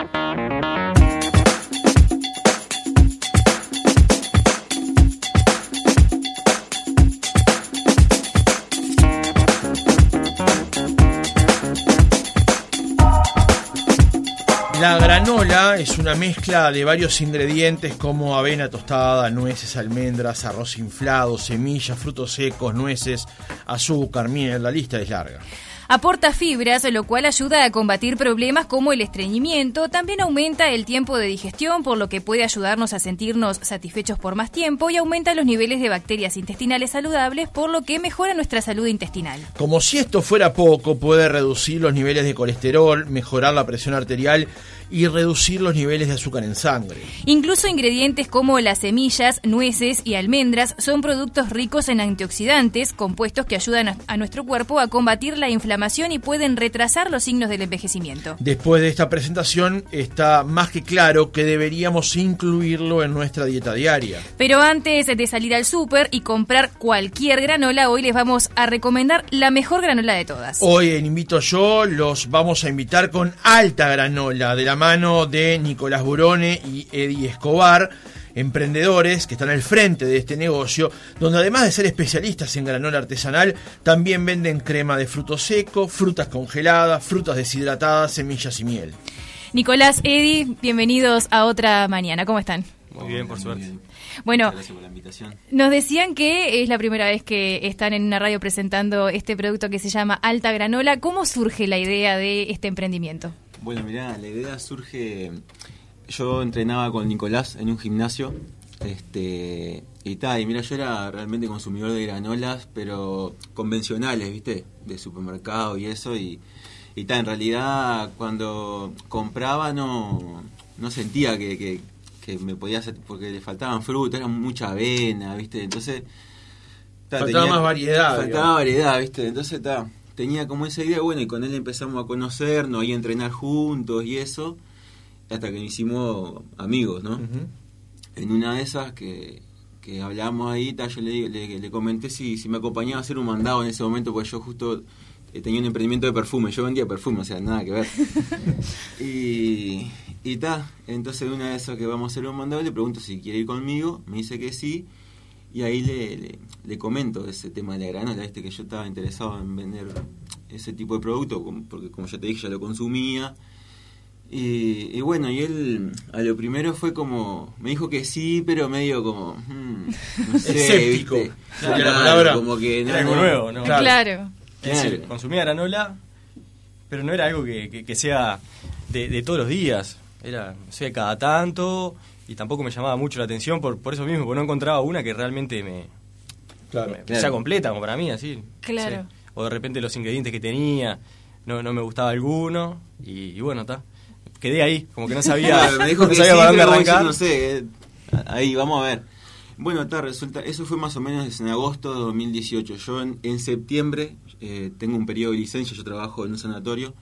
La granola es una mezcla de varios ingredientes como avena tostada, nueces, almendras, arroz inflado, semillas, frutos secos, nueces, azúcar, miel, la lista es larga. Aporta fibras, lo cual ayuda a combatir problemas como el estreñimiento. También aumenta el tiempo de digestión, por lo que puede ayudarnos a sentirnos satisfechos por más tiempo y aumenta los niveles de bacterias intestinales saludables, por lo que mejora nuestra salud intestinal. Como si esto fuera poco, puede reducir los niveles de colesterol, mejorar la presión arterial y reducir los niveles de azúcar en sangre. Incluso ingredientes como las semillas, nueces y almendras son productos ricos en antioxidantes, compuestos que ayudan a nuestro cuerpo a combatir la inflamación y pueden retrasar los signos del envejecimiento. Después de esta presentación está más que claro que deberíamos incluirlo en nuestra dieta diaria. Pero antes de salir al súper y comprar cualquier granola, hoy les vamos a recomendar la mejor granola de todas. Hoy en Invito Yo los vamos a invitar con alta granola de la mano de Nicolás Burone y Eddie Escobar, emprendedores que están al frente de este negocio, donde además de ser especialistas en granola artesanal, también venden crema de frutos secos, frutas congeladas, frutas deshidratadas, semillas y miel. Nicolás, Eddie, bienvenidos a otra mañana. ¿Cómo están? Muy bien, por suerte. Bueno, nos decían que es la primera vez que están en una radio presentando este producto que se llama Alta Granola. ¿Cómo surge la idea de este emprendimiento? Bueno, mirá, la idea surge. Yo entrenaba con Nicolás en un gimnasio. Este, y tal, y mira, yo era realmente consumidor de granolas, pero convencionales, ¿viste? De supermercado y eso. Y, y tal, en realidad, cuando compraba, no, no sentía que, que, que me podía hacer. porque le faltaban frutas, era mucha avena, ¿viste? Entonces. faltaba más variedad. Faltaba variedad, ¿viste? Entonces, está tenía como esa idea, bueno, y con él empezamos a conocernos y a entrenar juntos y eso, hasta que nos hicimos amigos, ¿no? En una de esas que, que hablamos ahí, yo le, le, comenté si, si me acompañaba a hacer un mandado en ese momento, porque yo justo eh, tenía un emprendimiento de perfume, yo vendía perfume, o sea, nada que ver. y y ta, entonces en una de esas que vamos a hacer un mandado, le pregunto si quiere ir conmigo, me dice que sí, y ahí le, le, comento ese tema de la granola, este que yo estaba interesado en vender ese tipo de producto, porque como ya te dije, ya lo consumía. Y, bueno, y él a lo primero fue como, me dijo que sí, pero medio como, hmm, no sé, Escéptico. la palabra como que era algo nuevo, ¿no? Claro. claro. consumía granola, pero no era algo que, que, sea de, de, todos los días. Era, no sé, cada tanto, y tampoco me llamaba mucho la atención por, por eso mismo, porque no encontraba una que realmente me, claro, sea completa como para mí, así. Claro. O de repente los ingredientes que tenía, no, no me gustaba alguno, y, bueno, está. Quedé ahí, como que no sabía, me dijo no sabía para dónde arrancar. No sé, eh, ahí, vamos a ver. Bueno, está, resulta, eso fue más o menos en agosto de 2018. Yo en, septiembre eh, tengo un periodo de licencia, yo trabajo en un sanatorio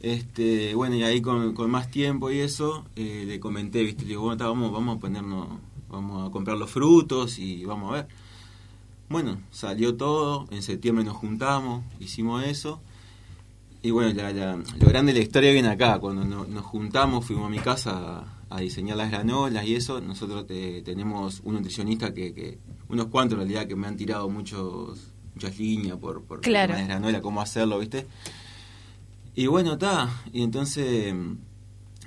este, bueno, y ahí con, más tiempo y eso, eh, le comenté, viste, le digo, bueno, vamos, vamos a ponernos, vamos a comprar los frutos y vamos a ver. Bueno, salió todo, en septiembre nos juntamos, hicimos eso. Y bueno, lo grande de la historia viene acá, cuando nos juntamos, fuimos a mi casa a, diseñar las granolas y eso, nosotros tenemos un nutricionista que, unos cuantos en realidad que me han tirado muchos muchas líneas por, por claro. las granolas, cómo hacerlo, ¿viste? Y bueno, está. Y entonces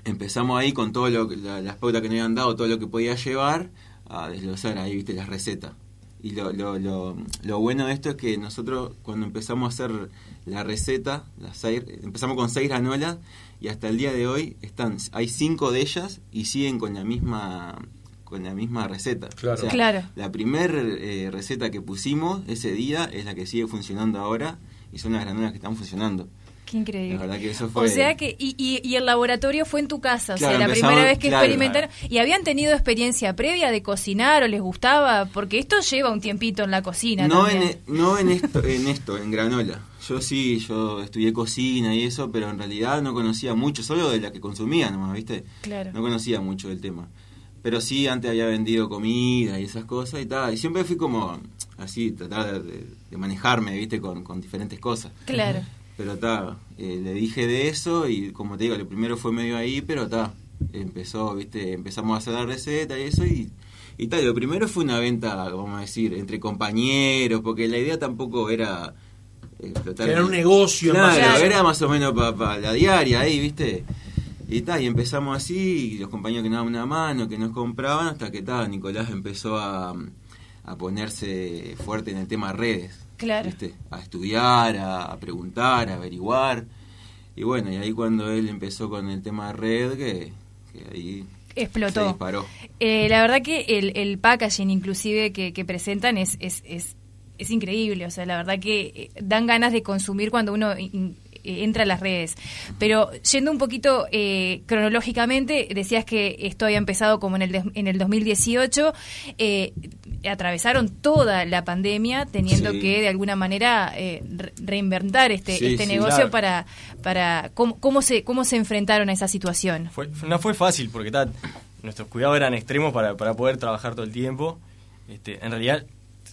empezamos ahí con todo lo las pautas que nos habían dado, todo lo que podía llevar, a desglosar ahí, viste, las recetas. Y lo, lo, lo, lo, bueno de esto es que nosotros cuando empezamos a hacer la receta, las empezamos con seis granolas y hasta el día de hoy están hay cinco de ellas y siguen con la misma con la misma receta. Claro. claro. La primera eh, receta que pusimos ese día es la que sigue funcionando ahora y son las granolas que están funcionando. Qué increíble. La verdad que eso fue... O sea que, y, y, el laboratorio fue en tu casa, o sea, la primera vez que experimentaron. ¿Y habían tenido experiencia previa de cocinar o les gustaba? Porque esto lleva un tiempito en la cocina. No, en, e, no en, esto, en esto, en granola. Yo sí, yo estudié cocina y eso, pero en realidad no conocía mucho, solo de la que consumía nomás, ¿viste? Claro. No conocía mucho del tema. Pero sí, antes había vendido comida y esas cosas y tal. Y siempre fui como así, tratar de, de manejarme, ¿viste? Con, con diferentes cosas. Claro. Pero está, eh, le dije de eso y como te digo, lo primero fue medio ahí, pero está, empezó, viste, empezamos a hacer la receta y eso y, y tal, lo primero fue una venta, vamos a decir, entre compañeros, porque la idea tampoco era explotar. Era un negocio, claro, era más o menos para la diaria ahí, viste. Y tal, y empezamos así, y los compañeros que nos daban una mano, que nos compraban, hasta que tal, Nicolás empezó a, a ponerse fuerte en el tema redes. Claro. ¿viste? A estudiar, a, a preguntar, a averiguar. Y bueno, y ahí cuando él empezó con el tema red, que, que ahí Explotó. se disparó. Eh, la verdad que el, el packaging inclusive que, que presentan es, es, es, es increíble, o sea, la verdad que eh, dan ganas de consumir cuando uno in- eh, entra a las redes. Pero yendo un poquito eh, cronológicamente, decías que esto había empezado como en el, en el 2018, eh, atravesaron toda la pandemia teniendo Sí. que de alguna manera eh, re- reinventar este, Sí, este sí, negocio claro. para, para cómo, cómo, se, cómo se enfrentaron a esa situación. Fue, no fue fácil porque ta, nuestros cuidados eran extremos para, para poder trabajar todo el tiempo. Este, en realidad,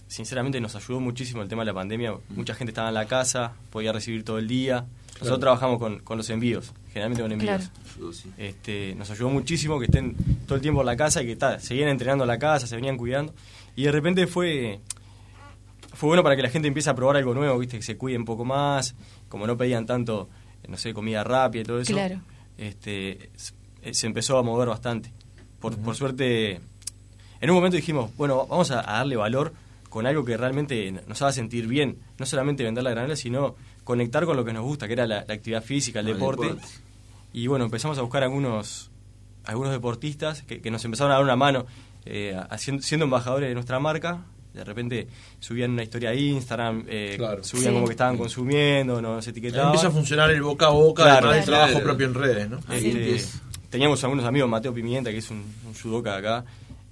sinceramente, nos ayudó muchísimo el tema de la pandemia. Mucha gente estaba en la casa, podía recibir todo el día. Nosotros trabajamos con, con los envíos, generalmente con envíos. Claro. Este, nos ayudó muchísimo que estén todo el tiempo en la casa y que ta, seguían entrenando en la casa, se venían cuidando. Y de repente fue fue bueno para que la gente empiece a probar algo nuevo, viste, que se cuide un poco más, como no pedían tanto, no sé, comida rápida y todo eso. Claro. Este, s- se empezó a mover bastante. Por, por suerte, en un momento dijimos, bueno, vamos a, a darle valor con algo que realmente nos haga sentir bien, no solamente vender la granela, sino conectar con lo que nos gusta, que era la, la actividad física, el El deporte. deporte. Y bueno, empezamos a buscar algunos algunos deportistas que, que nos empezaron a dar una mano eh, haciendo, siendo embajadores de nuestra marca. De repente subían una historia a Instagram, eh, Claro. subían Sí. como que estaban consumiendo, nos etiquetaban. empieza a funcionar el boca a boca, Claro. además del Claro. trabajo propio en redes, ¿no? Este, teníamos algunos amigos, Mateo Pimienta, que es un, un judoka de acá,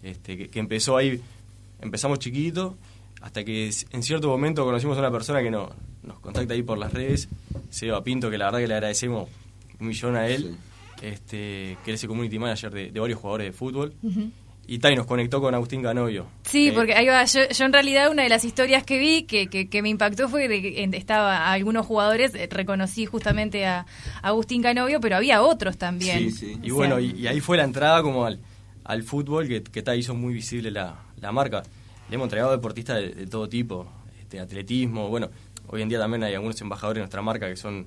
este, que, que empezó ahí, empezamos chiquito, hasta que en cierto momento conocimos a una persona que no, nos contacta ahí por las redes, Seba Pinto, que la verdad que le agradecemos un millón a él, este, que es el community manager de, de varios jugadores de fútbol, y nos conectó con Agustín Ganovio. Sí, Eh, porque ahí va, yo, yo en realidad una de las historias que vi que, que, que me impactó fue de que estaba a algunos jugadores, eh, reconocí justamente a, a Agustín Canovio, pero había otros también. Sí, sí. Y O bueno, y, y ahí fue la entrada como al, al fútbol que, que ta, hizo muy visible la, la marca. Le hemos entregado deportistas de, de todo tipo, este, atletismo, bueno, hoy en día también hay algunos embajadores de nuestra marca que son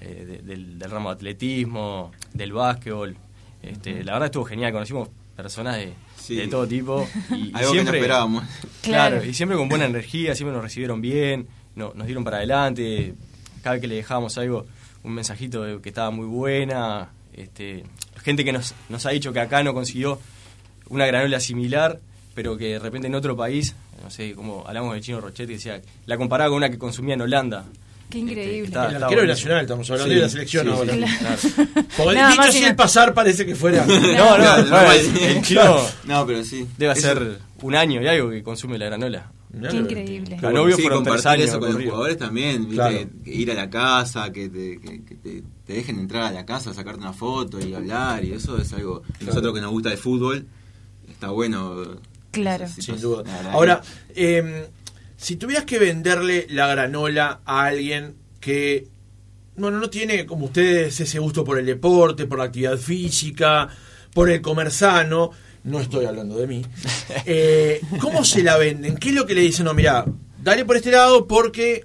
eh, de- del, del ramo de atletismo, del básquetbol. Este, La verdad estuvo genial, conocimos personas de, Sí. de todo tipo. Y, y Algo que no siempre, esperábamos. Claro. Claro. y siempre con buena energía, siempre nos recibieron bien, no- nos dieron para adelante. Cada vez que le dejábamos algo, un mensajito de que estaba muy buena. Este, gente que nos, nos ha dicho que acá no consiguió una granola similar, pero que de repente en otro país, no sé, como hablamos del chino Rochetti, decía, la comparaba con una que consumía en Holanda. Qué Este, increíble. está- El arquero. Nacional, estamos hablando Sí, de la selección sí, ahora. sí. Claro. Porque Nada dicho más así y el no- pasar parece que fuera. No, no, Claro, bueno, no, el, sí. el chino No, pero sí. debe Eso- hacer un año y algo que consume la granola. Qué increíble. Sí, tres compartir años eso con los jugadores también. Claro. Ir a la casa, que, te, que, que te, te dejen entrar a la casa, sacarte una foto y hablar, y eso es algo. Nosotros que nos gusta el fútbol, está bueno. Claro. Sí Sin pasa. duda. Ahora, eh, si tuvieras que venderle la granola a alguien que, bueno, no tiene como ustedes ese gusto por el deporte, por la actividad física, por el comer sano, no estoy hablando de mí, eh, ¿cómo se la venden? ¿Qué es lo que le dicen? No, mira, dale por este lado porque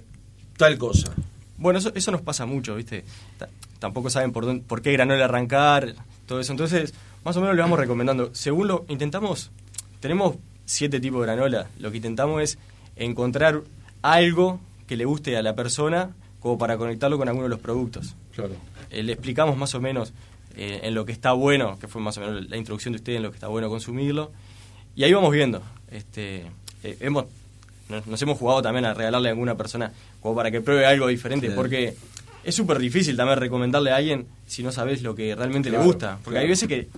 tal cosa. Bueno, eso, eso nos pasa mucho, ¿viste? Ta- tampoco saben por, dónde, por qué granola arrancar, todo eso. Entonces, más o menos le vamos recomendando. Según lo intentamos, tenemos siete tipos de granola. Lo que intentamos es encontrar algo que le guste a la persona como para conectarlo con alguno de los productos. Claro. Eh, le explicamos más o menos eh, en lo que está bueno, que fue más o menos la introducción de ustedes en lo que está bueno consumirlo. Y ahí vamos viendo. Este, eh, hemos, nos, nos hemos jugado también a regalarle a alguna persona como para que pruebe algo diferente, porque es súper difícil también recomendarle a alguien si no sabes lo que realmente Claro, le gusta. Porque claro. hay veces que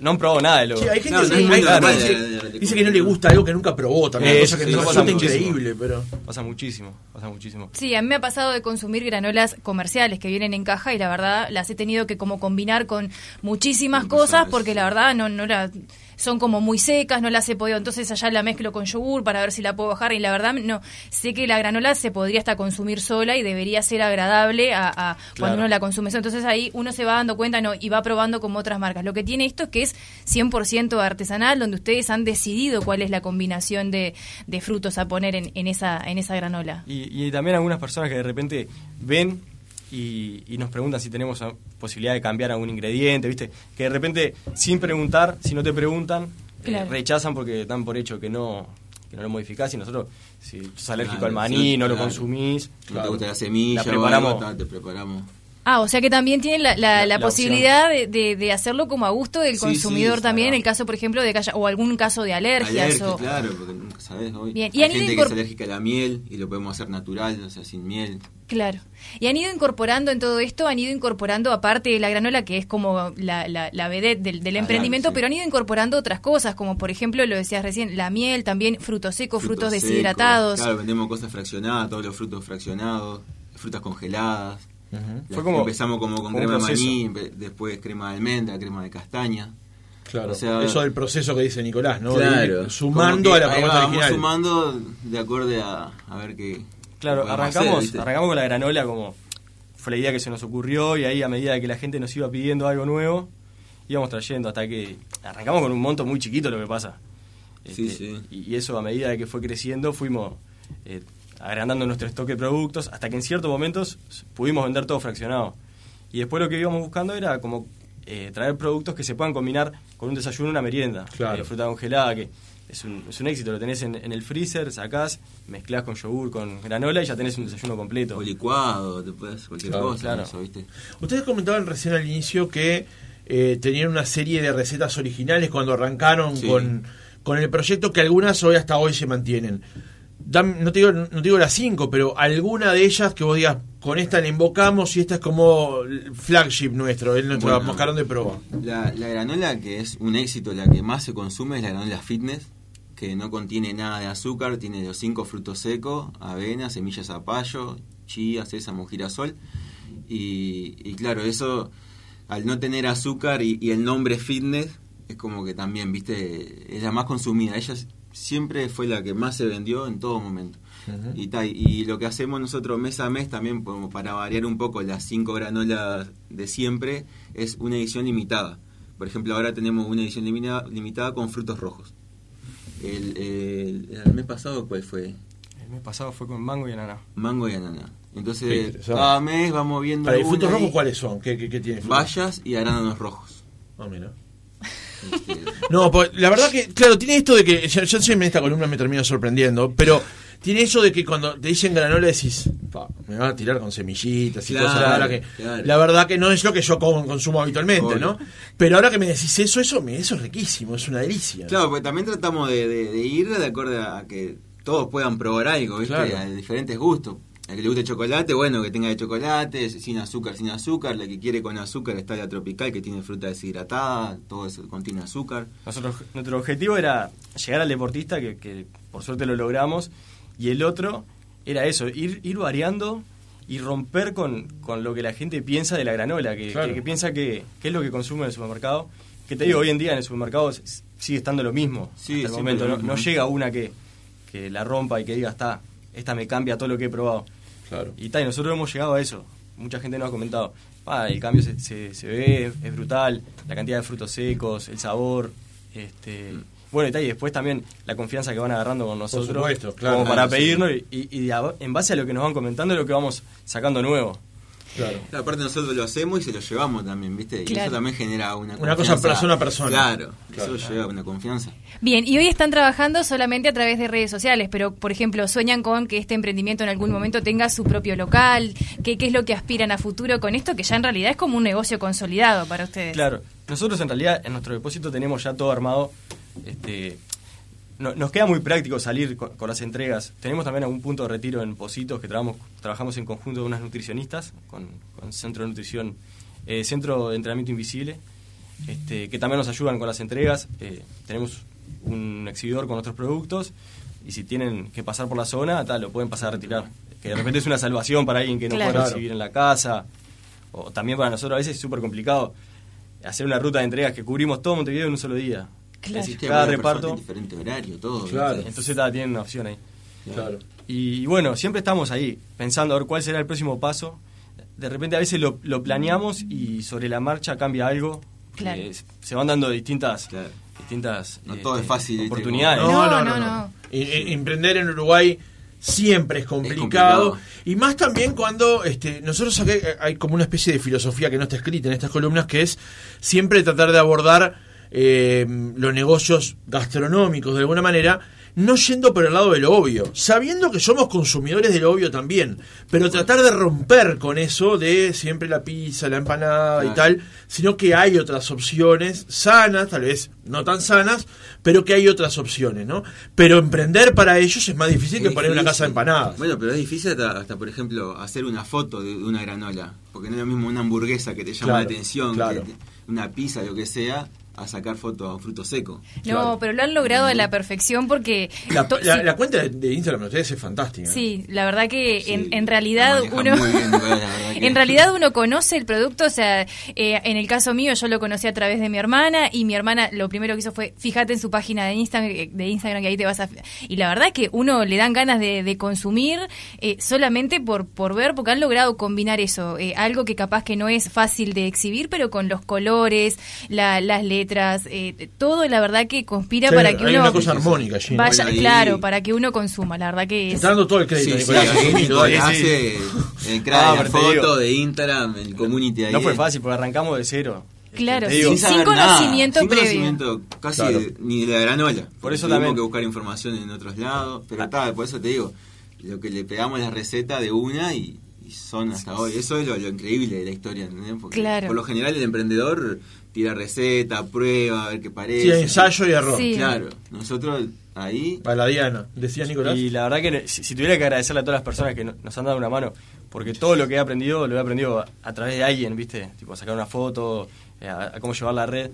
no han probado nada de lo Sí, hay gente, No, no que- es hay de- dice, de- de- dice que no le gusta algo que nunca probó también, Eh, cosa que sí, resulta pasa muchísimo. increíble, pero... pasa muchísimo, pasa muchísimo. Sí, a mí me ha pasado de consumir granolas comerciales que vienen en caja y la verdad las he tenido que como combinar con muchísimas cosas porque la verdad no no era son como muy secas, no las he podido, entonces allá la mezclo con yogur para ver si la puedo bajar y la verdad no, sé que la granola se podría hasta consumir sola y debería ser agradable a, cuando uno la consume. Entonces ahí uno se va dando cuenta no, y va probando como otras marcas. Lo que tiene esto es que es 100% artesanal, donde ustedes han decidido cuál es la combinación de, frutos a poner en, esa, en esa granola. Y, y también algunas personas que de repente ven y, nos preguntan si tenemos posibilidad de cambiar algún ingrediente, ¿viste? Que de repente, sin preguntar, si no te preguntan, eh, rechazan porque dan por hecho que no, que no lo modificás y nosotros, si sos alérgico al maní, no lo consumís. No te gusta la semilla, preparamos. te preparamos Ah, o sea que también tienen la, la, posibilidad de, de, hacerlo como a gusto del consumidor también, en el caso, por ejemplo, de que haya, o algún caso de alergias. o... Claro, porque nunca sabes hoy. Bien. ¿Y Hay gente que es alérgica a la miel y lo podemos hacer natural, o sea, sin miel. Claro. Y han ido incorporando en todo esto, han ido incorporando, aparte de la granola, que es como la, la, la vedette del, emprendimiento, pero han ido incorporando otras cosas, como por ejemplo, lo decías recién, la miel, también frutos secos, frutos, deshidratados. Claro, vendemos cosas fraccionadas, todos los frutos fraccionados, frutas congeladas. Fue como, empezamos como con crema de maní, después crema de almendra, crema de castaña. Claro, eso del proceso que dice Nicolás, ¿no? Claro, sumando a la propuesta vamos sumando de acorde a, a ver qué. Claro, arrancamos, arrancamos con la granola como fue la idea que se nos ocurrió y ahí a medida que la gente nos iba pidiendo algo nuevo, íbamos trayendo hasta que arrancamos con un monto muy chiquito lo que pasa. sí, este, sí. Y, eso a medida de que fue creciendo fuimos eh, agrandando nuestro stock de productos hasta que en ciertos momentos pudimos vender todo fraccionado. Y después lo que íbamos buscando era como eh, traer productos que se puedan combinar con un desayuno, una merienda. Claro. Eh, fruta congelada, que es un, es un éxito, lo tenés en, el freezer, sacás, mezclás con yogur, con granola y ya tenés un desayuno completo. O licuado, te puedes cualquier cosa, Ustedes comentaban recién al inicio que eh, tenían una serie de recetas originales cuando arrancaron con, con el proyecto que algunas hoy hasta hoy se mantienen no, te digo, no digo las cinco, pero alguna de ellas que vos digas, con esta la invocamos y esta es como flagship nuestro, es nuestro bueno, de prueba. La, la granola que es un éxito, la que más se consume es la granola fitness, que no contiene nada de azúcar, tiene los cinco frutos secos, avena, semillas zapallo, chía, sésamo, girasol. Y, y claro, eso, al no tener azúcar y, y el nombre fitness, es como que también, viste, es la más consumida. Ellas siempre fue la que más se vendió en todo momento. y, y lo que hacemos nosotros mes a mes también, como para variar un poco las cinco granolas de siempre, es una edición limitada. Por ejemplo, ahora tenemos una edición limitada, con frutos rojos. El, el, mes pasado, ¿cuál fue? El mes pasado fue con mango y ananá. Mango y ananá. Entonces, cada mes vamos viendo. ¿Para frutos rojos cuáles son? ¿Qué, qué, qué Bayas y arándanos rojos. Ah, mira. No, pues, la verdad que, claro, tiene esto de que, yo, siempre en esta columna me termino sorprendiendo, pero tiene eso de que cuando te dicen granola decís, me van a tirar con semillitas y cosas. La, que, la verdad que no es lo que yo consumo habitualmente, ¿no? Pero ahora que me decís eso, eso, eso es riquísimo, es una delicia. Claro, porque también tratamos de, ir de acuerdo a que todos puedan probar algo, ¿viste? A diferentes gustos. El que le guste chocolate, bueno, que tenga de chocolate, sin azúcar, sin azúcar. La que quiere con azúcar está la tropical, que tiene fruta deshidratada, todo eso contiene azúcar. Nosotros, nuestro objetivo era llegar al deportista, que, por suerte lo logramos, y el otro era eso, ir, ir variando y romper con, con lo que la gente piensa de la granola, que, que, piensa que, es lo que consume en el supermercado. Que te digo, hoy en día en el supermercado sigue estando lo mismo sí, hasta el momento. No, no, llega una que, que la rompa y que diga, está, esta me cambia todo lo que he probado. Claro. Y, tal, nosotros hemos llegado a eso. Mucha gente nos ha comentado, el cambio se, se, ve, es brutal, la cantidad de frutos secos, el sabor, este... Mm. Bueno, y, después también la confianza que van agarrando con nosotros. como para pedirnos y, y, en base a lo que nos van comentando es lo que vamos sacando nuevo. Claro. Aparte nosotros lo hacemos y se lo llevamos también, ¿viste? Y eso también genera una Una cosa persona a persona. Claro, eso lleva una confianza. Bien, y hoy están trabajando solamente a través de redes sociales, pero por ejemplo, sueñan con que este emprendimiento en algún momento tenga su propio local, ¿qué, qué es lo que aspiran a futuro con esto? Que ya en realidad es como un negocio consolidado para ustedes. Claro, nosotros en realidad en nuestro depósito tenemos ya todo armado. Este, nos queda muy práctico salir con, las entregas. Tenemos también algún punto de retiro en Positos que trabajamos, trabajamos en conjunto con unas nutricionistas, con, Centro de Nutrición, eh, Centro de Entrenamiento Invisible, este, que también nos ayudan con las entregas. Eh, tenemos un exhibidor con otros productos y si tienen que pasar por la zona, tal, lo pueden pasar a retirar. Que de repente es una salvación para alguien que no puede recibir en la casa. O también para nosotros a veces es súper complicado hacer una ruta de entregas que cubrimos todo Montevideo en un solo día. Claro. Cada reparto. en diferente horario, todo. Claro. Entonces tienen una opción ahí. Claro. Y, y bueno, siempre estamos ahí, pensando a ver cuál será el próximo paso. De repente a veces lo, lo planeamos y sobre la marcha cambia algo. Claro. es- se van dando distintas, Claro. distintas No este, todo es fácil, oportunidades. No, no, no. Y- y- emprender en Uruguay siempre es complicado. complicado. Y más también cuando este, nosotros acá hay como una especie de filosofía que no está escrita en estas columnas, que es siempre tratar de abordar eh, los negocios gastronómicos de alguna manera, no yendo por el lado de lo obvio, sabiendo que somos consumidores de lo obvio también, pero tratar de romper con eso de siempre la pizza, la empanada y tal, sino que hay otras opciones sanas, tal vez no tan sanas, pero que hay otras opciones, ¿no? Pero emprender para ellos es más difícil que poner una casa de empanadas. Bueno, pero es difícil hasta, hasta, por ejemplo, hacer una foto de, de una granola. Porque no es lo mismo una hamburguesa que te llama Claro, la atención, claro. que te- una pizza, lo que sea, a sacar foto a un fruto seco. No, Claro. pero lo han logrado a la perfección porque... La, to- la- sí, la cuenta de, de Instagram de ustedes es fantástica. sí, la verdad que Sí, en, realidad uno... muy bien, Nicolás, la verdad que- En realidad uno conoce el producto, o sea, eh, en el caso mío yo lo conocí a través de mi hermana y mi hermana lo primero que hizo fue, fíjate en su página de Instagram, de Instagram que ahí te vas a... Y la verdad que uno le dan ganas de, de consumir eh, solamente por, por ver, porque han logrado combinar eso, eh, algo que capaz que no es fácil de exhibir, pero con los colores, la- las letras, eh, todo la verdad que conspira Sí, para que hay uno una cosa armónica allí. ¿no? vaya, ahí- claro, para que uno consuma, la verdad que es... Está dando todo el crédito, Sí, sí, ahí hace el crack Ah, de la foto de Instagram, el community ahí. No fue fácil porque arrancamos de cero. Claro, digo, sin saber conocimiento sin previo. conocimiento casi Claro. de- ni de la granola. Por eso también- que buscar información en otros lados. Pero está, por eso te digo, lo que le pegamos la receta de una y, y son hasta hoy. Eso es lo, lo increíble de la historia, ¿entendés? Porque Claro. por lo general el emprendedor tira receta, prueba, a ver qué parece. Sí, ensayo y error. Sí. Claro, nosotros ahí... Paladiana, decía Nicolás. Y la verdad que si, si tuviera que agradecerle a todas las personas que no- nos han dado una mano, porque todo lo que he aprendido lo he aprendido a, a través de alguien, ¿viste? Tipo, sacar una foto, eh, a, a cómo llevar la red.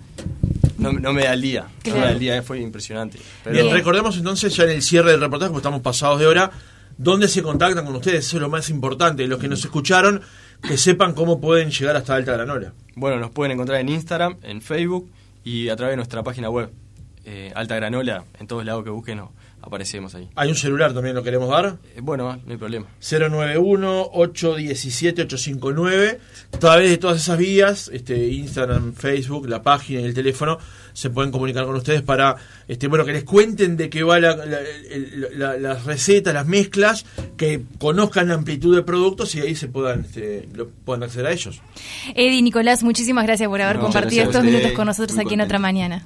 No, no me da el día. No me da el día, eh, fue impresionante. Pero, Bien. recordemos entonces ya en el cierre del reportaje, porque estamos pasados de hora, dónde se contactan con ustedes, eso es lo más importante. Los que nos escucharon, que sepan cómo pueden llegar hasta Alta Granola. Bueno, nos pueden encontrar en Instagram, en Facebook y a través de nuestra página web. Eh, Alta Granola, en todos lados que busquen, no, aparecemos ahí. Hay un celular también, lo queremos dar. Eh, bueno, no hay problema. 091-817-859. A través de todas esas vías, este, Instagram, Facebook, la página y el teléfono, se pueden comunicar con ustedes para este, bueno, que les cuenten de qué va la, la- las recetas, las mezclas, que conozcan la amplitud de productos y ahí se puedan, este, lo- puedan acceder a ellos. Eddie, Nicolás, muchísimas gracias por haber No, compartido estos minutos con nosotros Muy aquí en otra mañana.